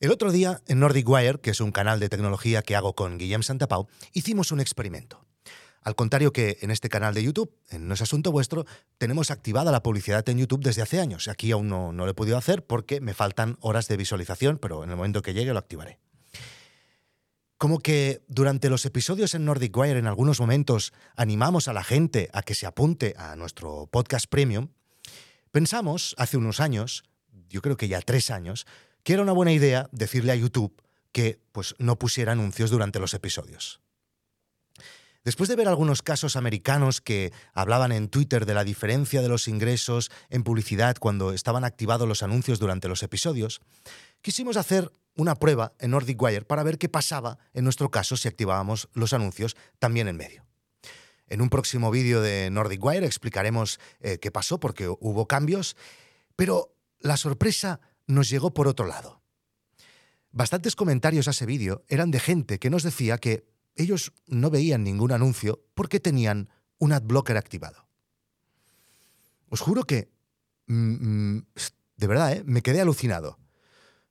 El otro día, en Nordic Wire, que es un canal de tecnología que hago con Guillem Santapau, hicimos un experimento. Al contrario que en este canal de YouTube, en No es Asunto Vuestro, tenemos activada la publicidad en YouTube desde hace años. Aquí aún no, no lo he podido hacer porque me faltan horas de visualización, pero en el momento que llegue lo activaré. Como que durante los episodios en Nordic Wire en algunos momentos animamos a la gente a que se apunte a nuestro podcast premium, pensamos hace unos años, yo creo que ya tres años, que era una buena idea decirle a YouTube que pues, no pusiera anuncios durante los episodios. Después de ver algunos casos americanos que hablaban en Twitter de la diferencia de los ingresos en publicidad cuando estaban activados los anuncios durante los episodios, quisimos hacer una prueba en Nordic Wire para ver qué pasaba en nuestro caso si activábamos los anuncios también en medio. En un próximo vídeo de Nordic Wire explicaremos eh, qué pasó porque hubo cambios, pero la sorpresa nos llegó por otro lado. Bastantes comentarios a ese vídeo eran de gente que nos decía que ellos no veían ningún anuncio porque tenían un adblocker activado. Os juro que, mm, mm, de verdad, ¿eh? me quedé alucinado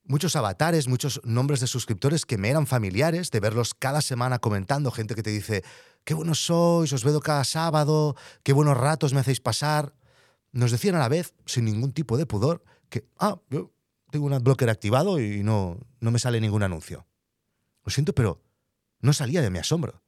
muchos avatares, muchos nombres de suscriptores que me eran familiares, de verlos cada semana comentando, gente que te dice, qué buenos sois, os veo cada sábado, qué buenos ratos me hacéis pasar. Nos decían a la vez, sin ningún tipo de pudor, que, ah, yo tengo un adblocker activado y no, no me sale ningún anuncio. Lo siento, pero no salía de mi asombro.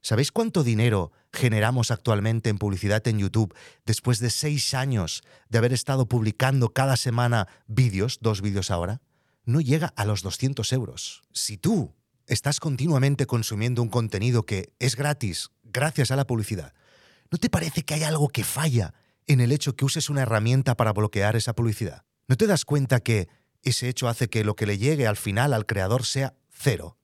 ¿Sabéis cuánto dinero generamos actualmente en publicidad en YouTube después de seis años de haber estado publicando cada semana vídeos, dos vídeos ahora? no llega a los 200 euros. Si tú estás continuamente consumiendo un contenido que es gratis gracias a la publicidad, ¿no te parece que hay algo que falla en el hecho que uses una herramienta para bloquear esa publicidad? ¿No te das cuenta que ese hecho hace que lo que le llegue al final al creador sea cero?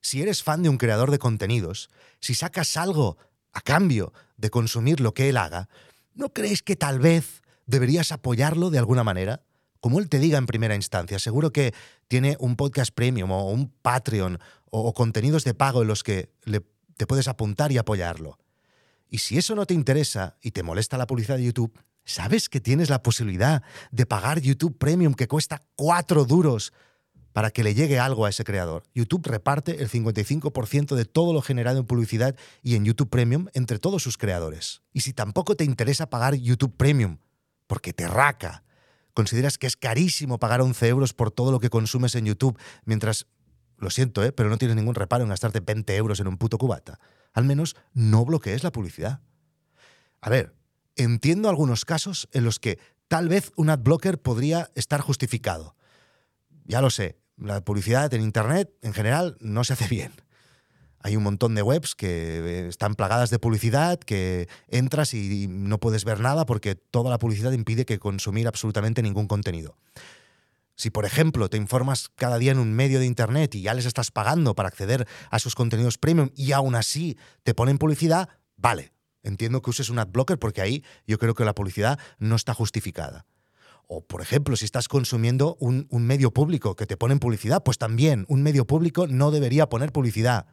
Si eres fan de un creador de contenidos, si sacas algo a cambio de consumir lo que él haga, ¿no crees que tal vez deberías apoyarlo de alguna manera? como él te diga en primera instancia. Seguro que tiene un podcast premium o un Patreon o, contenidos de pago en los que te puedes apuntar y apoyarlo. Y si eso no te interesa y te molesta la publicidad de YouTube, ¿sabes que tienes la posibilidad de pagar YouTube Premium que cuesta cuatro duros para que le llegue algo a ese creador? YouTube reparte el 55% de todo lo generado en publicidad y en YouTube Premium entre todos sus creadores. Y si tampoco te interesa pagar YouTube Premium, porque te raca, consideras que es carísimo pagar 11 euros por todo lo que consumes en YouTube, mientras, lo siento, ¿eh? pero no tienes ningún reparo en gastarte 20 euros en un puto cubata. Al menos no bloquees la publicidad. A ver, entiendo algunos casos en los que tal vez un adblocker podría estar justificado. Ya lo sé, la publicidad en Internet en general no se hace bien. Hay un montón de webs que eh, están plagadas de publicidad, que entras y no puedes ver nada porque toda la publicidad impide que consumir absolutamente ningún contenido. Si, por ejemplo, te informas cada día en un medio de Internet y ya les estás pagando para acceder a sus contenidos premium y aún así te ponen publicidad, vale, entiendo que uses un adblocker porque ahí yo creo que la publicidad no está justificada. O, por ejemplo, si estás consumiendo un, medio público que te ponen publicidad, pues también un medio público no debería poner publicidad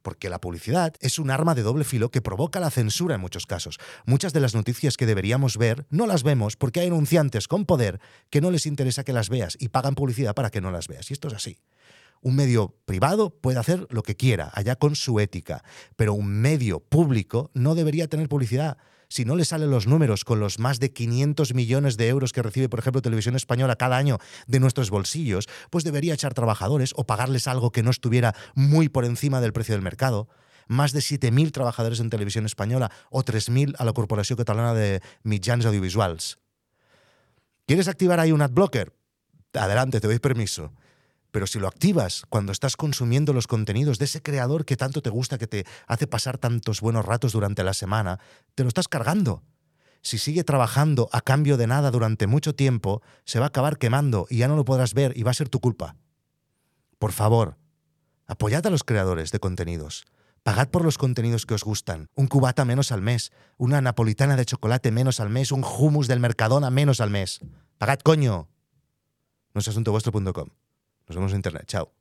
porque la publicidad es un arma de doble filo que provoca la censura en muchos casos. Muchas de las noticias que deberíamos ver no las vemos porque hay anunciantes con poder que no les interesa que las veas y pagan publicidad para que no las veas. Y esto es así. Un medio privado puede hacer lo que quiera, allá con su ética, pero un medio público no debería tener publicidad si no le salen los números con los más de 500 millones de euros que recibe, por ejemplo, Televisión Española cada año de nuestros bolsillos, pues debería echar trabajadores o pagarles algo que no estuviera muy por encima del precio del mercado. Más de 7.000 trabajadores en Televisión Española o 3.000 a la Corporación Catalana de Mitjans Audiovisuals. ¿Quieres activar ahí un adblocker? Adelante, te doy permiso. Pero si lo activas cuando estás consumiendo los contenidos de ese creador que tanto te gusta, que te hace pasar tantos buenos ratos durante la semana, te lo estás cargando. Si sigue trabajando a cambio de nada durante mucho tiempo, se va a acabar quemando y ya no lo podrás ver y va a ser tu culpa. Por favor, apoyad a los creadores de contenidos. Pagad por los contenidos que os gustan. Un cubata menos al mes, una napolitana de chocolate menos al mes, un hummus del Mercadona menos al mes. Pagad coño. No es asuntovuestro.com. Nos vemos en internet. Chao.